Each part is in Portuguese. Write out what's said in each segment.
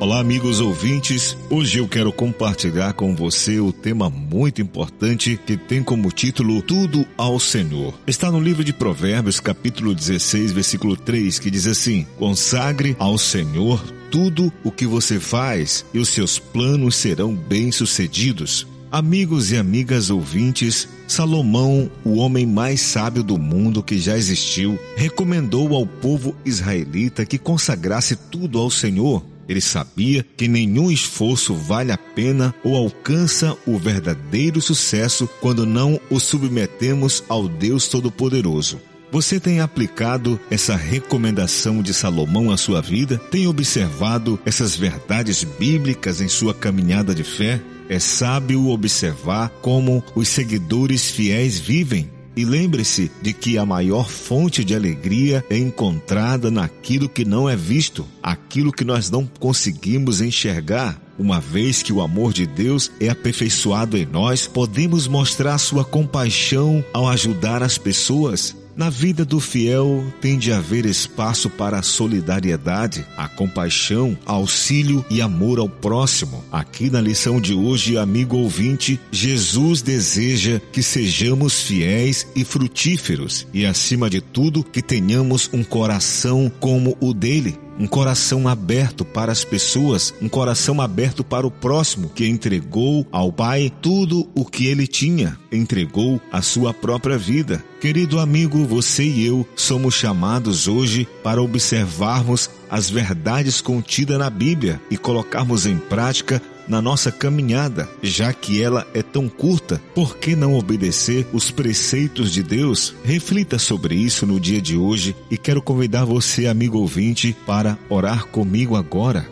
Olá, amigos ouvintes. Hoje eu quero compartilhar com você o tema muito importante que tem como título Tudo ao Senhor. Está no livro de Provérbios, capítulo 16, versículo 3, que diz assim: Consagre ao Senhor tudo o que você faz e os seus planos serão bem-sucedidos. Amigos e amigas ouvintes, Salomão, o homem mais sábio do mundo que já existiu, recomendou ao povo israelita que consagrasse tudo ao Senhor ele sabia que nenhum esforço vale a pena ou alcança o verdadeiro sucesso quando não o submetemos ao Deus Todo-Poderoso. Você tem aplicado essa recomendação de Salomão à sua vida? Tem observado essas verdades bíblicas em sua caminhada de fé? É sábio observar como os seguidores fiéis vivem e lembre-se de que a maior fonte de alegria é encontrada naquilo que não é visto, aquilo que nós não conseguimos enxergar. Uma vez que o amor de Deus é aperfeiçoado em nós, podemos mostrar sua compaixão ao ajudar as pessoas. Na vida do fiel tem de haver espaço para a solidariedade, a compaixão, auxílio e amor ao próximo. Aqui na lição de hoje, amigo ouvinte, Jesus deseja que sejamos fiéis e frutíferos e, acima de tudo, que tenhamos um coração como o dele um coração aberto para as pessoas, um coração aberto para o próximo, que entregou ao Pai tudo o que ele tinha, entregou a sua própria vida. Querido amigo, você e eu somos chamados hoje para observarmos as verdades contidas na Bíblia e colocarmos em prática na nossa caminhada, já que ela é tão curta, por que não obedecer os preceitos de Deus? Reflita sobre isso no dia de hoje e quero convidar você, amigo ouvinte, para orar comigo agora.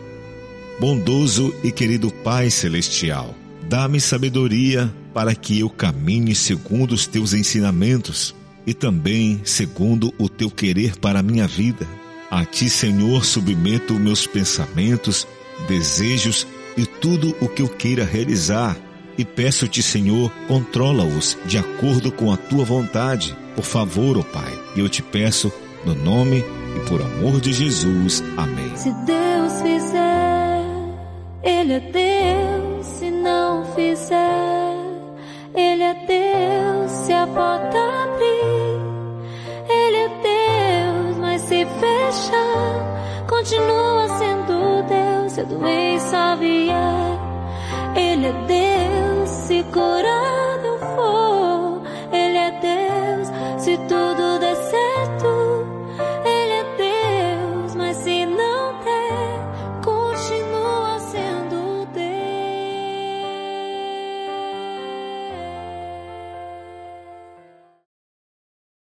Bondoso e querido Pai Celestial, dá-me sabedoria para que eu caminhe segundo os teus ensinamentos e também segundo o teu querer para a minha vida. A ti, Senhor, submeto meus pensamentos, desejos e tudo o que eu queira realizar. E peço-te, Senhor, controla-os de acordo com a tua vontade. Por favor, ó oh Pai, eu te peço no nome e por amor de Jesus. Amém. Se Deus fizer, Ele é Deus. Se não fizer, Ele é Deus. Se a porta abrir, Ele é Deus. Mas se fechar, continua Deus. Se a doença vier, Ele é Deus. Se curar,